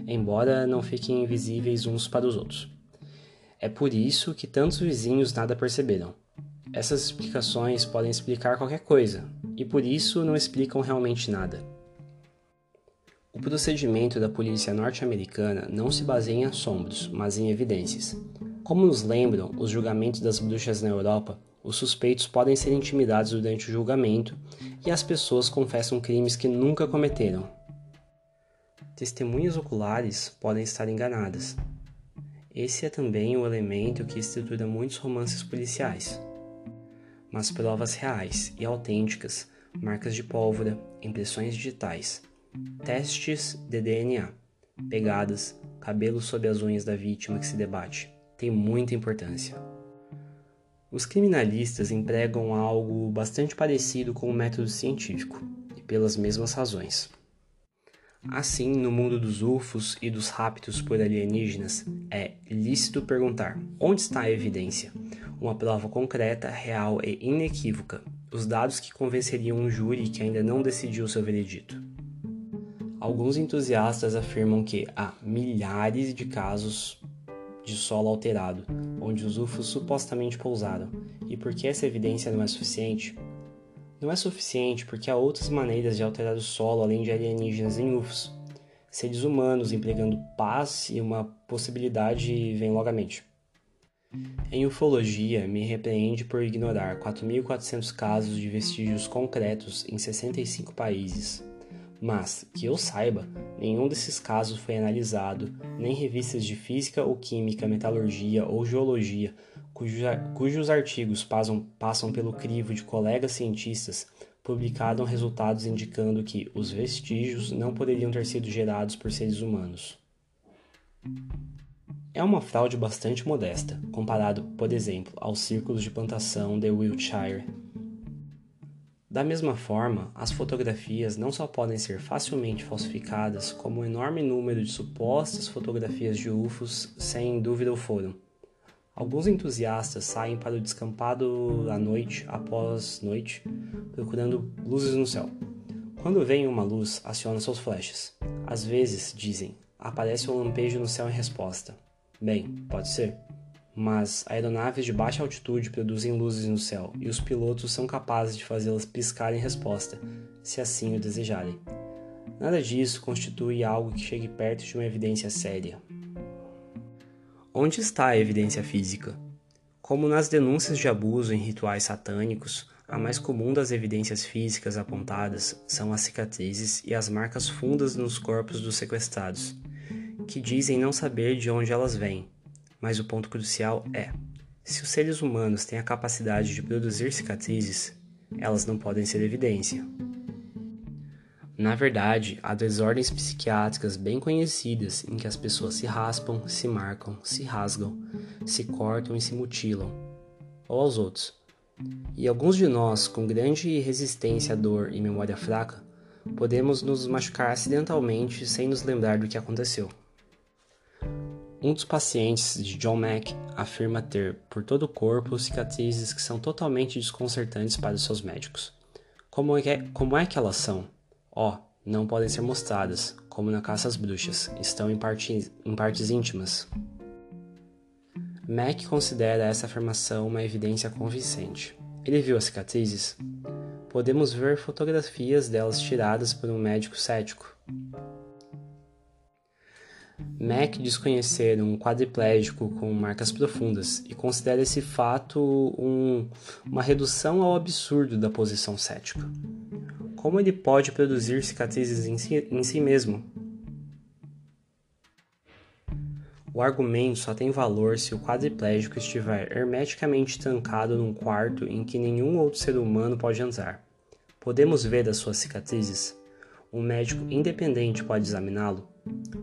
embora não fiquem invisíveis uns para os outros. É por isso que tantos vizinhos nada perceberam. Essas explicações podem explicar qualquer coisa, e por isso não explicam realmente nada. O procedimento da polícia norte-americana não se baseia em assombros, mas em evidências. Como nos lembram os julgamentos das bruxas na Europa, os suspeitos podem ser intimidados durante o julgamento e as pessoas confessam crimes que nunca cometeram. Testemunhas oculares podem estar enganadas. Esse é também o elemento que estrutura muitos romances policiais mas provas reais e autênticas, marcas de pólvora, impressões digitais, testes de DNA, pegadas, cabelo sob as unhas da vítima que se debate, tem muita importância. Os criminalistas empregam algo bastante parecido com o método científico, e pelas mesmas razões. Assim, no mundo dos UFOs e dos raptos por alienígenas, é lícito perguntar: onde está a evidência? uma prova concreta, real e inequívoca, os dados que convenceriam um júri que ainda não decidiu seu veredito. Alguns entusiastas afirmam que há milhares de casos de solo alterado, onde os UFOs supostamente pousaram, e porque essa evidência não é suficiente? Não é suficiente porque há outras maneiras de alterar o solo além de alienígenas em UFOs. Seres humanos empregando paz e uma possibilidade vem logo à mente. Em ufologia, me repreende por ignorar 4.400 casos de vestígios concretos em 65 países. Mas, que eu saiba, nenhum desses casos foi analisado, nem revistas de física ou química, metalurgia ou geologia, cujos artigos passam, passam pelo crivo de colegas cientistas, publicaram resultados indicando que os vestígios não poderiam ter sido gerados por seres humanos. É uma fraude bastante modesta, comparado, por exemplo, aos círculos de plantação de Wiltshire. Da mesma forma, as fotografias não só podem ser facilmente falsificadas, como um enorme número de supostas fotografias de UFOs sem dúvida o foram. Alguns entusiastas saem para o descampado à noite após noite, procurando luzes no céu. Quando vem uma luz, aciona seus flashes. Às vezes, dizem, aparece um lampejo no céu em resposta. Bem, pode ser. Mas aeronaves de baixa altitude produzem luzes no céu e os pilotos são capazes de fazê-las piscar em resposta, se assim o desejarem. Nada disso constitui algo que chegue perto de uma evidência séria. Onde está a evidência física? Como nas denúncias de abuso em rituais satânicos, a mais comum das evidências físicas apontadas são as cicatrizes e as marcas fundas nos corpos dos sequestrados que dizem não saber de onde elas vêm, mas o ponto crucial é: se os seres humanos têm a capacidade de produzir cicatrizes, elas não podem ser evidência. Na verdade, há desordens psiquiátricas bem conhecidas em que as pessoas se raspam, se marcam, se rasgam, se cortam e se mutilam, ou aos outros. E alguns de nós, com grande resistência à dor e memória fraca, podemos nos machucar acidentalmente sem nos lembrar do que aconteceu. Um dos pacientes de John Mack afirma ter, por todo o corpo, cicatrizes que são totalmente desconcertantes para seus médicos. Como é que, como é que elas são? Ó, oh, não podem ser mostradas, como na caça às bruxas, estão em, parte, em partes íntimas. Mack considera essa afirmação uma evidência convincente. Ele viu as cicatrizes? podemos ver fotografias delas tiradas por um médico cético. Mack diz conhecer um quadriplégico com marcas profundas e considera esse fato um, uma redução ao absurdo da posição cética. Como ele pode produzir cicatrizes em si, em si mesmo? O argumento só tem valor se o quadriplégico estiver hermeticamente trancado num quarto em que nenhum outro ser humano pode entrar. Podemos ver as suas cicatrizes? Um médico independente pode examiná-lo?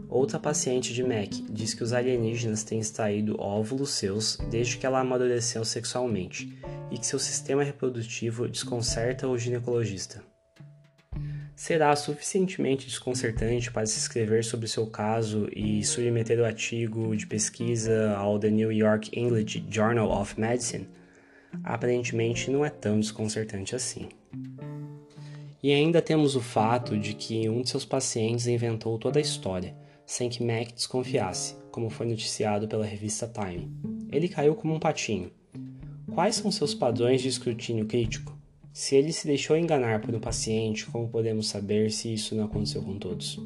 Outra paciente de Mac diz que os alienígenas têm extraído óvulos seus desde que ela amadureceu sexualmente e que seu sistema reprodutivo desconcerta o ginecologista será suficientemente desconcertante para se escrever sobre seu caso e submeter o artigo de pesquisa ao The New York English Journal of Medicine? Aparentemente não é tão desconcertante assim. E ainda temos o fato de que um de seus pacientes inventou toda a história, sem que Mac desconfiasse, como foi noticiado pela revista Time. Ele caiu como um patinho. Quais são seus padrões de escrutínio crítico? Se ele se deixou enganar por um paciente, como podemos saber se isso não aconteceu com todos?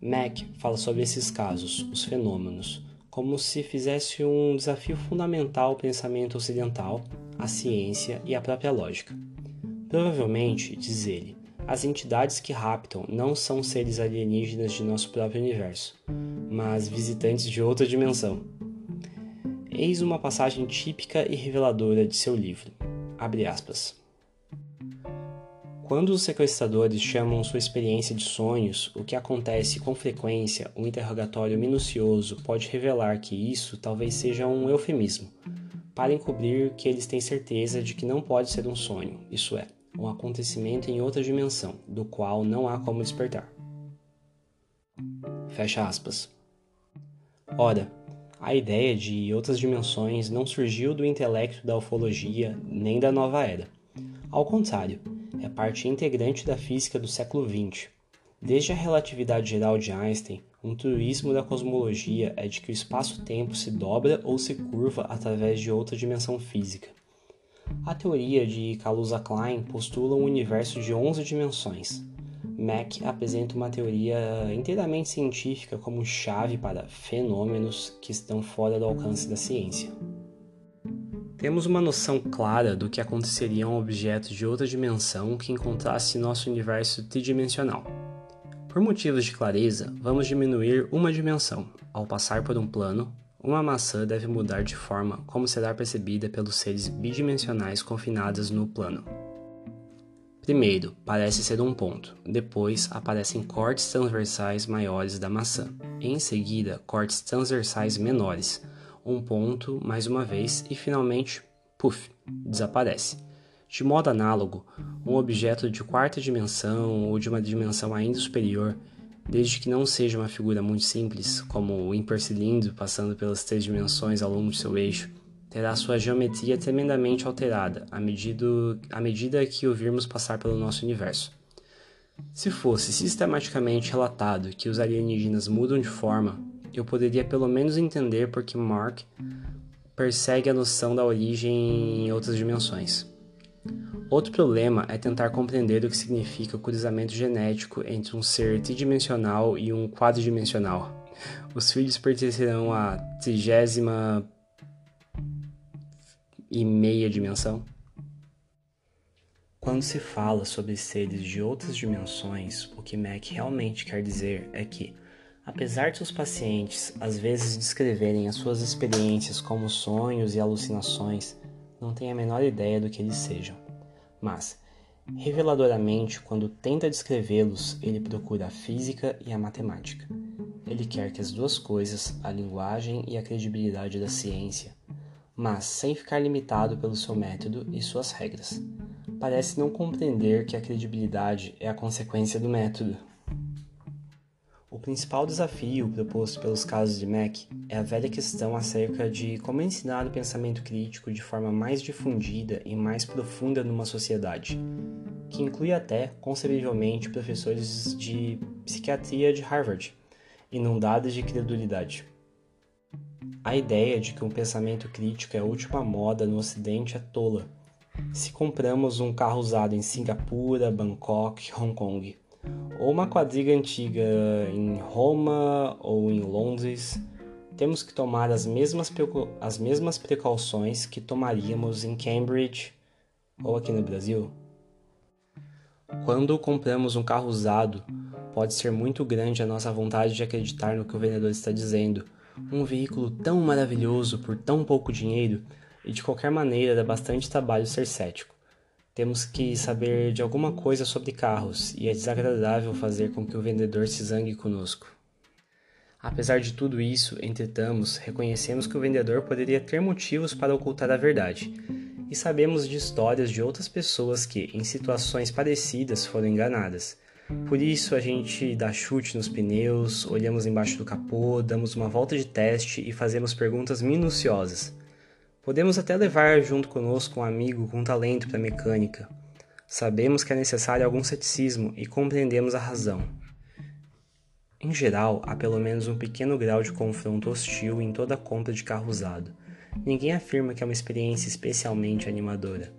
Mack fala sobre esses casos, os fenômenos, como se fizesse um desafio fundamental ao pensamento ocidental, à ciência e à própria lógica. Provavelmente, diz ele, as entidades que raptam não são seres alienígenas de nosso próprio universo, mas visitantes de outra dimensão. Eis uma passagem típica e reveladora de seu livro. Abre aspas. Quando os sequestradores chamam sua experiência de sonhos, o que acontece com frequência, um interrogatório minucioso pode revelar que isso talvez seja um eufemismo, para encobrir que eles têm certeza de que não pode ser um sonho, isso é, um acontecimento em outra dimensão, do qual não há como despertar. Fecha aspas. Ora, a ideia de outras dimensões não surgiu do intelecto da ufologia nem da nova era. Ao contrário, é parte integrante da física do século XX. Desde a relatividade geral de Einstein, um truísmo da cosmologia é de que o espaço-tempo se dobra ou se curva através de outra dimensão física. A teoria de Kaluza-Klein postula um universo de 11 dimensões. Mack apresenta uma teoria inteiramente científica como chave para fenômenos que estão fora do alcance da ciência. Temos uma noção clara do que aconteceria a um objeto de outra dimensão que encontrasse nosso universo tridimensional. Por motivos de clareza, vamos diminuir uma dimensão. Ao passar por um plano, uma maçã deve mudar de forma como será percebida pelos seres bidimensionais confinados no plano. Primeiro, parece ser um ponto, depois aparecem cortes transversais maiores da maçã, em seguida, cortes transversais menores, um ponto mais uma vez e finalmente, puff, desaparece. De modo análogo, um objeto de quarta dimensão ou de uma dimensão ainda superior, desde que não seja uma figura muito simples, como o impercilindro passando pelas três dimensões ao longo de seu eixo, terá sua geometria tremendamente alterada à medida, à medida que o virmos passar pelo nosso universo. Se fosse sistematicamente relatado que os alienígenas mudam de forma, eu poderia pelo menos entender porque Mark persegue a noção da origem em outras dimensões. Outro problema é tentar compreender o que significa o cruzamento genético entre um ser tridimensional e um quadridimensional. Os filhos pertencerão à trigésima e meia dimensão? Quando se fala sobre seres de outras dimensões, o que Mac realmente quer dizer é que Apesar de os pacientes às vezes descreverem as suas experiências como sonhos e alucinações, não têm a menor ideia do que eles sejam. Mas, reveladoramente, quando tenta descrevê-los, ele procura a física e a matemática. Ele quer que as duas coisas, a linguagem e a credibilidade da ciência, mas sem ficar limitado pelo seu método e suas regras. Parece não compreender que a credibilidade é a consequência do método. O principal desafio proposto pelos casos de Mack é a velha questão acerca de como ensinar o pensamento crítico de forma mais difundida e mais profunda numa sociedade, que inclui até, concebivelmente, professores de psiquiatria de Harvard, inundados de credulidade. A ideia de que um pensamento crítico é a última moda no Ocidente é tola, se compramos um carro usado em Singapura, Bangkok, Hong Kong, ou uma quadriga antiga em Roma ou em Londres, temos que tomar as mesmas, as mesmas precauções que tomaríamos em Cambridge ou aqui no Brasil? Quando compramos um carro usado, pode ser muito grande a nossa vontade de acreditar no que o vendedor está dizendo. Um veículo tão maravilhoso por tão pouco dinheiro, e de qualquer maneira dá bastante trabalho ser cético. Temos que saber de alguma coisa sobre carros, e é desagradável fazer com que o vendedor se zangue conosco. Apesar de tudo isso, entretanto, reconhecemos que o vendedor poderia ter motivos para ocultar a verdade, e sabemos de histórias de outras pessoas que, em situações parecidas, foram enganadas. Por isso, a gente dá chute nos pneus, olhamos embaixo do capô, damos uma volta de teste e fazemos perguntas minuciosas. Podemos até levar junto conosco um amigo com talento para mecânica. Sabemos que é necessário algum ceticismo e compreendemos a razão. Em geral, há pelo menos um pequeno grau de confronto hostil em toda compra de carro usado. Ninguém afirma que é uma experiência especialmente animadora.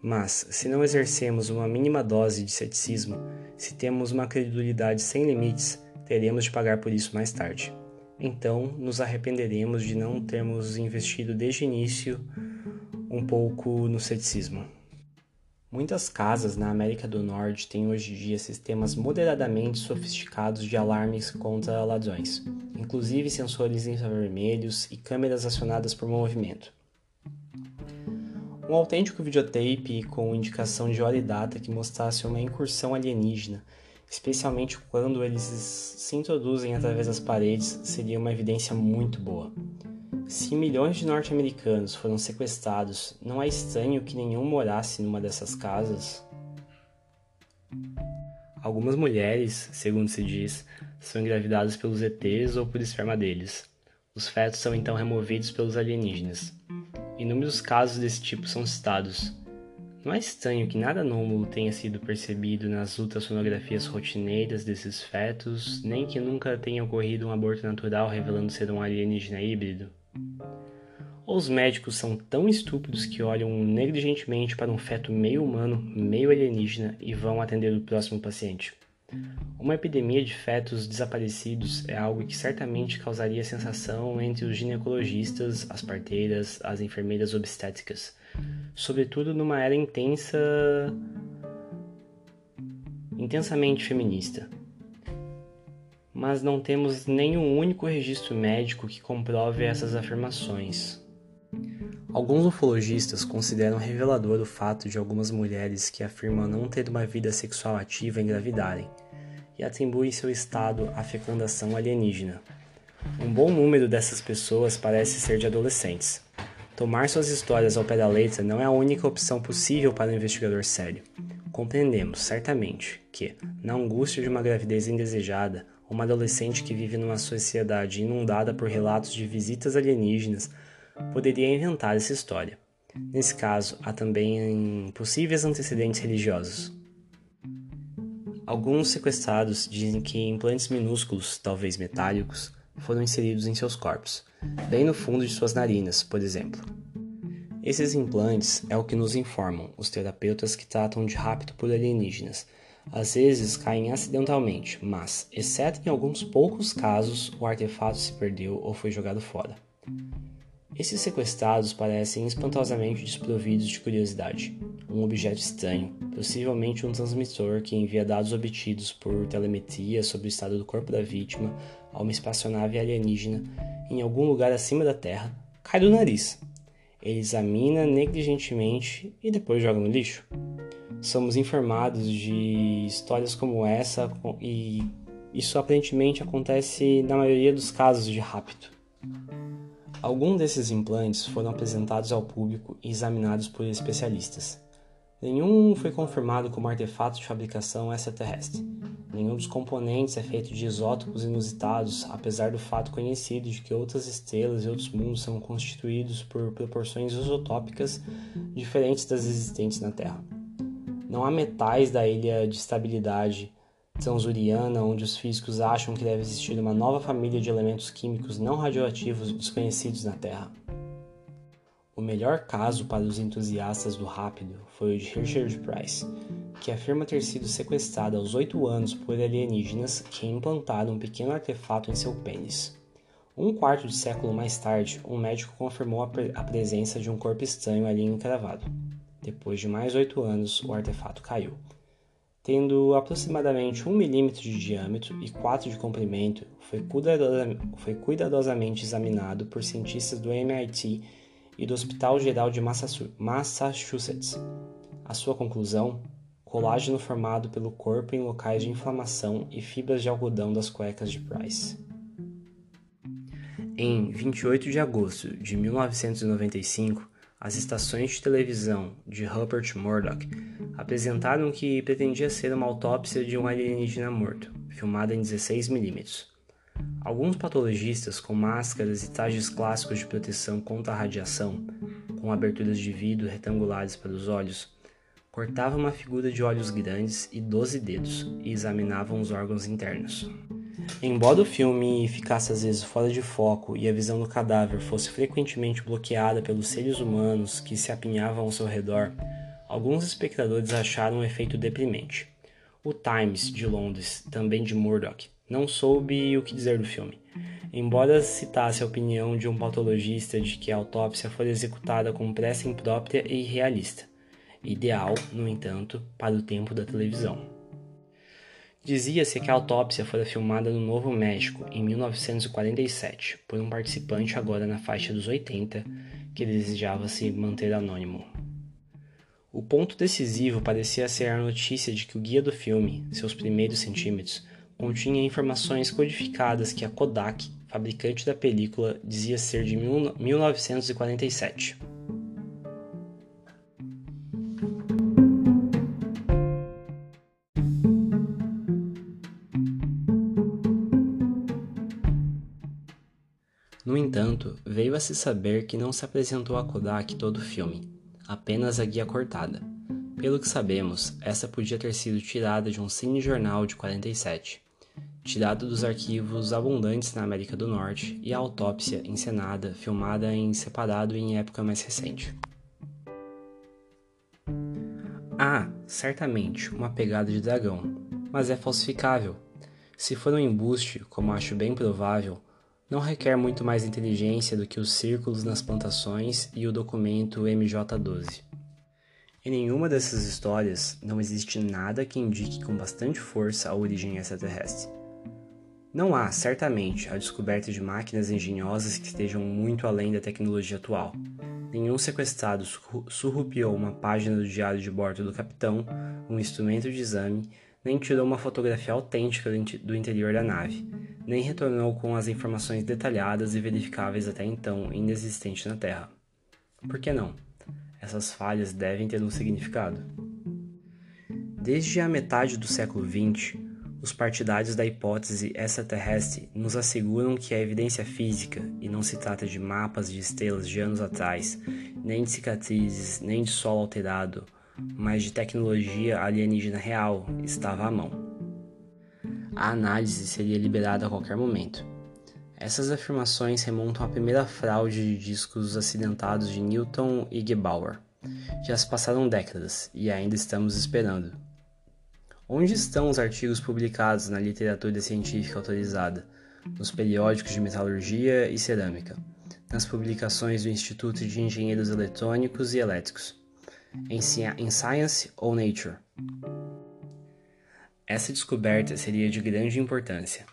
Mas, se não exercemos uma mínima dose de ceticismo, se temos uma credulidade sem limites, teremos de pagar por isso mais tarde. Então, nos arrependeremos de não termos investido desde o início um pouco no ceticismo. Muitas casas na América do Norte têm hoje em dia sistemas moderadamente sofisticados de alarmes contra ladrões, inclusive sensores infravermelhos e câmeras acionadas por movimento. Um autêntico videotape com indicação de hora e data que mostrasse uma incursão alienígena, especialmente quando eles se introduzem através das paredes, seria uma evidência muito boa. Se milhões de norte-americanos foram sequestrados, não é estranho que nenhum morasse numa dessas casas. Algumas mulheres, segundo se diz, são engravidadas pelos ETs ou por esperma deles. Os fetos são então removidos pelos alienígenas. Inúmeros casos desse tipo são citados. Não é estranho que nada anômalo tenha sido percebido nas ultrassonografias rotineiras desses fetos, nem que nunca tenha ocorrido um aborto natural revelando ser um alienígena híbrido. Ou os médicos são tão estúpidos que olham negligentemente para um feto meio humano, meio alienígena e vão atender o próximo paciente. Uma epidemia de fetos desaparecidos é algo que certamente causaria sensação entre os ginecologistas, as parteiras, as enfermeiras obstétricas, sobretudo numa era intensa intensamente feminista mas não temos nenhum único registro médico que comprove essas afirmações. Alguns ufologistas consideram revelador o fato de algumas mulheres que afirmam não ter uma vida sexual ativa engravidarem e atribuem seu estado à fecundação alienígena. Um bom número dessas pessoas parece ser de adolescentes. Tomar suas histórias ao pé da letra não é a única opção possível para um investigador sério. Compreendemos, certamente, que, na angústia de uma gravidez indesejada, uma adolescente que vive numa sociedade inundada por relatos de visitas alienígenas poderia inventar essa história. Nesse caso, há também possíveis antecedentes religiosos. Alguns sequestrados dizem que implantes minúsculos, talvez metálicos, foram inseridos em seus corpos, bem no fundo de suas narinas, por exemplo. Esses implantes é o que nos informam os terapeutas que tratam de rapto por alienígenas, às vezes caem acidentalmente, mas, exceto em alguns poucos casos, o artefato se perdeu ou foi jogado fora. Esses sequestrados parecem espantosamente desprovidos de curiosidade. Um objeto estranho, possivelmente um transmissor que envia dados obtidos por telemetria sobre o estado do corpo da vítima a uma espaçonave alienígena em algum lugar acima da Terra, cai do nariz. Ele examina negligentemente e depois joga no lixo somos informados de histórias como essa e isso aparentemente acontece na maioria dos casos de rapto. Alguns desses implantes foram apresentados ao público e examinados por especialistas. Nenhum foi confirmado como artefato de fabricação extraterrestre. Nenhum dos componentes é feito de isótopos inusitados, apesar do fato conhecido de que outras estrelas e outros mundos são constituídos por proporções isotópicas diferentes das existentes na Terra. Não há metais da ilha de estabilidade transuriana onde os físicos acham que deve existir uma nova família de elementos químicos não radioativos desconhecidos na Terra. O melhor caso para os entusiastas do rápido foi o de Richard Price, que afirma ter sido sequestrado aos 8 anos por alienígenas que implantaram um pequeno artefato em seu pênis. Um quarto de século mais tarde, um médico confirmou a, pre a presença de um corpo estranho ali encravado. Depois de mais oito anos, o artefato caiu. Tendo aproximadamente 1 milímetro de diâmetro e 4 de comprimento, foi, cuidadosa, foi cuidadosamente examinado por cientistas do MIT e do Hospital Geral de Massachusetts. A sua conclusão? Colágeno formado pelo corpo em locais de inflamação e fibras de algodão das cuecas de Price. Em 28 de agosto de 1995, as estações de televisão de Rupert Murdoch apresentaram que pretendia ser uma autópsia de um alienígena morto, filmada em 16 mm. Alguns patologistas com máscaras e trajes clássicos de proteção contra a radiação, com aberturas de vidro retangulares para os olhos, cortavam uma figura de olhos grandes e 12 dedos e examinavam os órgãos internos. Embora o filme ficasse às vezes fora de foco e a visão do cadáver fosse frequentemente bloqueada pelos seres humanos que se apinhavam ao seu redor, alguns espectadores acharam o efeito deprimente. O Times de Londres, também de Murdoch, não soube o que dizer do filme. Embora citasse a opinião de um patologista de que a autópsia foi executada com pressa imprópria e irrealista, ideal, no entanto, para o tempo da televisão. Dizia-se que a autópsia fora filmada no Novo México em 1947 por um participante agora na faixa dos 80 que desejava se manter anônimo. O ponto decisivo parecia ser a notícia de que o guia do filme, seus primeiros centímetros, continha informações codificadas que a Kodak, fabricante da película, dizia ser de 1947. Veio a se saber que não se apresentou a Kodak todo o filme, apenas a guia cortada. Pelo que sabemos, essa podia ter sido tirada de um cinejornal de 47 tirado dos arquivos abundantes na América do Norte, e a autópsia encenada, filmada em separado em época mais recente. Há, certamente, uma pegada de dragão, mas é falsificável. Se for um embuste, como acho bem provável, não requer muito mais inteligência do que os círculos nas plantações e o documento MJ12. Em nenhuma dessas histórias não existe nada que indique com bastante força a origem extraterrestre. Não há, certamente, a descoberta de máquinas engenhosas que estejam muito além da tecnologia atual. Nenhum sequestrado surrupiou uma página do diário de bordo do capitão, um instrumento de exame, nem tirou uma fotografia autêntica do interior da nave, nem retornou com as informações detalhadas e verificáveis até então inexistentes na Terra. Por que não? Essas falhas devem ter um significado. Desde a metade do século XX, os partidários da hipótese extraterrestre nos asseguram que a evidência física, e não se trata de mapas de estrelas de anos atrás, nem de cicatrizes, nem de solo alterado, mas de tecnologia alienígena real, estava à mão. A análise seria liberada a qualquer momento. Essas afirmações remontam à primeira fraude de discos acidentados de Newton e Gebauer. Já se passaram décadas e ainda estamos esperando. Onde estão os artigos publicados na literatura científica autorizada, nos periódicos de metalurgia e cerâmica, nas publicações do Instituto de Engenheiros Eletrônicos e Elétricos, em, Science ou Nature? Essa descoberta seria de grande importância.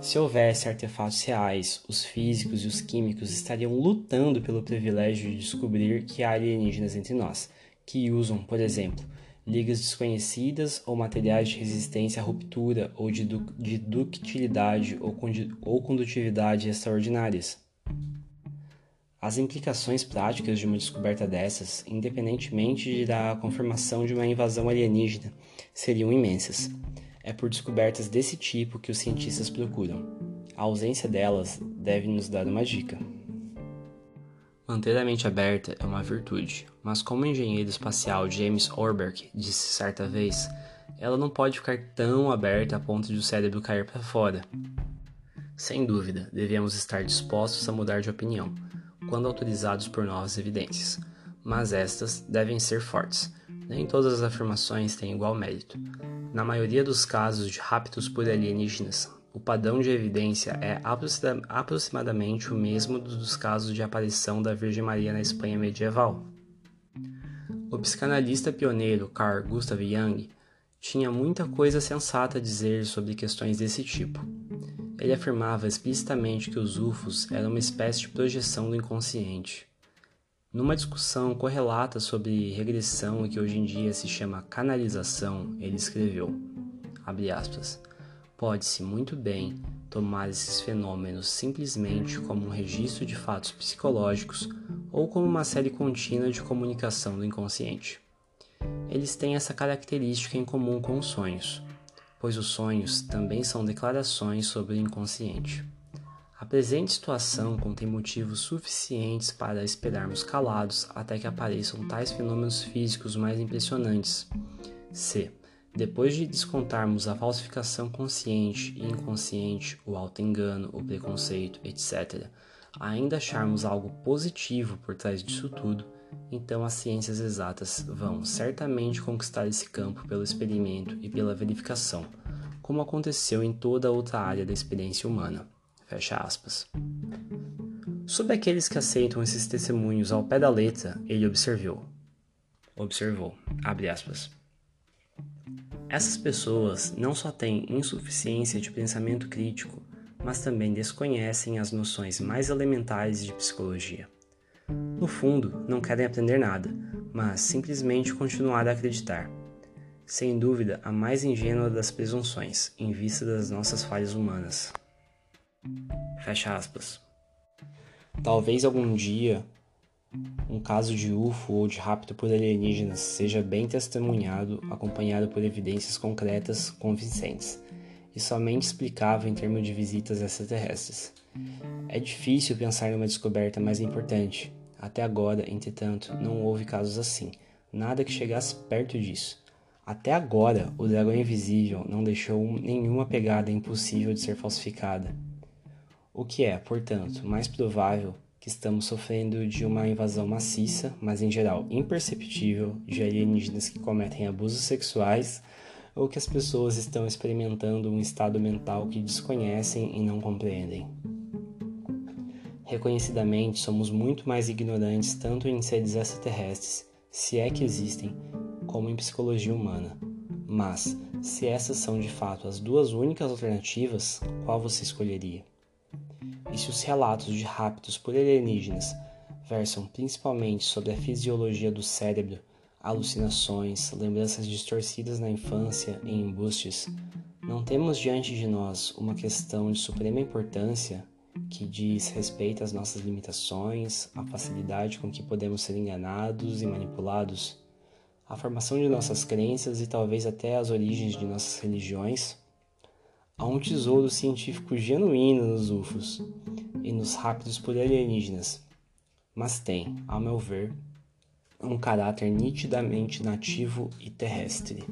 Se houvesse artefatos reais, os físicos e os químicos estariam lutando pelo privilégio de descobrir que há alienígenas entre nós, que usam, por exemplo, ligas desconhecidas ou materiais de resistência à ruptura ou de, du de ductilidade ou, ou condutividade extraordinárias. As implicações práticas de uma descoberta dessas, independentemente da confirmação de uma invasão alienígena, seriam imensas. É por descobertas desse tipo que os cientistas procuram. A ausência delas deve nos dar uma dica. Manter a mente aberta é uma virtude, mas como o engenheiro espacial James Orberg disse certa vez, ela não pode ficar tão aberta a ponto de o cérebro cair para fora. Sem dúvida, devemos estar dispostos a mudar de opinião. Quando autorizados por novas evidências, mas estas devem ser fortes. Nem todas as afirmações têm igual mérito. Na maioria dos casos de raptos por alienígenas, o padrão de evidência é aproximadamente o mesmo dos casos de aparição da Virgem Maria na Espanha medieval. O psicanalista pioneiro Carl Gustav Jung tinha muita coisa sensata a dizer sobre questões desse tipo. Ele afirmava explicitamente que os UFOs eram uma espécie de projeção do inconsciente. Numa discussão correlata sobre regressão e que hoje em dia se chama canalização, ele escreveu, pode-se muito bem tomar esses fenômenos simplesmente como um registro de fatos psicológicos ou como uma série contínua de comunicação do inconsciente. Eles têm essa característica em comum com os sonhos, pois os sonhos também são declarações sobre o inconsciente. A presente situação contém motivos suficientes para esperarmos calados até que apareçam tais fenômenos físicos mais impressionantes. C. Depois de descontarmos a falsificação consciente e inconsciente, o auto-engano, o preconceito, etc., ainda acharmos algo positivo por trás disso tudo, então as ciências exatas vão certamente conquistar esse campo pelo experimento e pela verificação, como aconteceu em toda outra área da experiência humana. Fecha aspas. Sobre aqueles que aceitam esses testemunhos ao pé da letra, ele observou. Observou, abre aspas. Essas pessoas não só têm insuficiência de pensamento crítico, mas também desconhecem as noções mais elementares de psicologia. No fundo, não querem aprender nada, mas simplesmente continuar a acreditar. Sem dúvida, a mais ingênua das presunções, em vista das nossas falhas humanas. Fecha aspas. Talvez algum dia um caso de UFO ou de rapto por alienígenas seja bem testemunhado, acompanhado por evidências concretas convincentes, e somente explicável em termos de visitas extraterrestres. É difícil pensar numa descoberta mais importante. Até agora, entretanto, não houve casos assim, nada que chegasse perto disso. Até agora, o dragão invisível não deixou nenhuma pegada impossível de ser falsificada. O que é, portanto, mais provável que estamos sofrendo de uma invasão maciça, mas em geral imperceptível, de alienígenas que cometem abusos sexuais ou que as pessoas estão experimentando um estado mental que desconhecem e não compreendem. Reconhecidamente, somos muito mais ignorantes tanto em seres extraterrestres, se é que existem, como em psicologia humana. Mas, se essas são de fato as duas únicas alternativas, qual você escolheria? E se os relatos de raptos por alienígenas versam principalmente sobre a fisiologia do cérebro, alucinações, lembranças distorcidas na infância e embustes, não temos diante de nós uma questão de suprema importância que diz respeito às nossas limitações, à facilidade com que podemos ser enganados e manipulados, à formação de nossas crenças e talvez até às origens de nossas religiões? Há um tesouro científico genuíno nos UFOs e nos rápidos por alienígenas, mas tem, ao meu ver, um caráter nitidamente nativo e terrestre.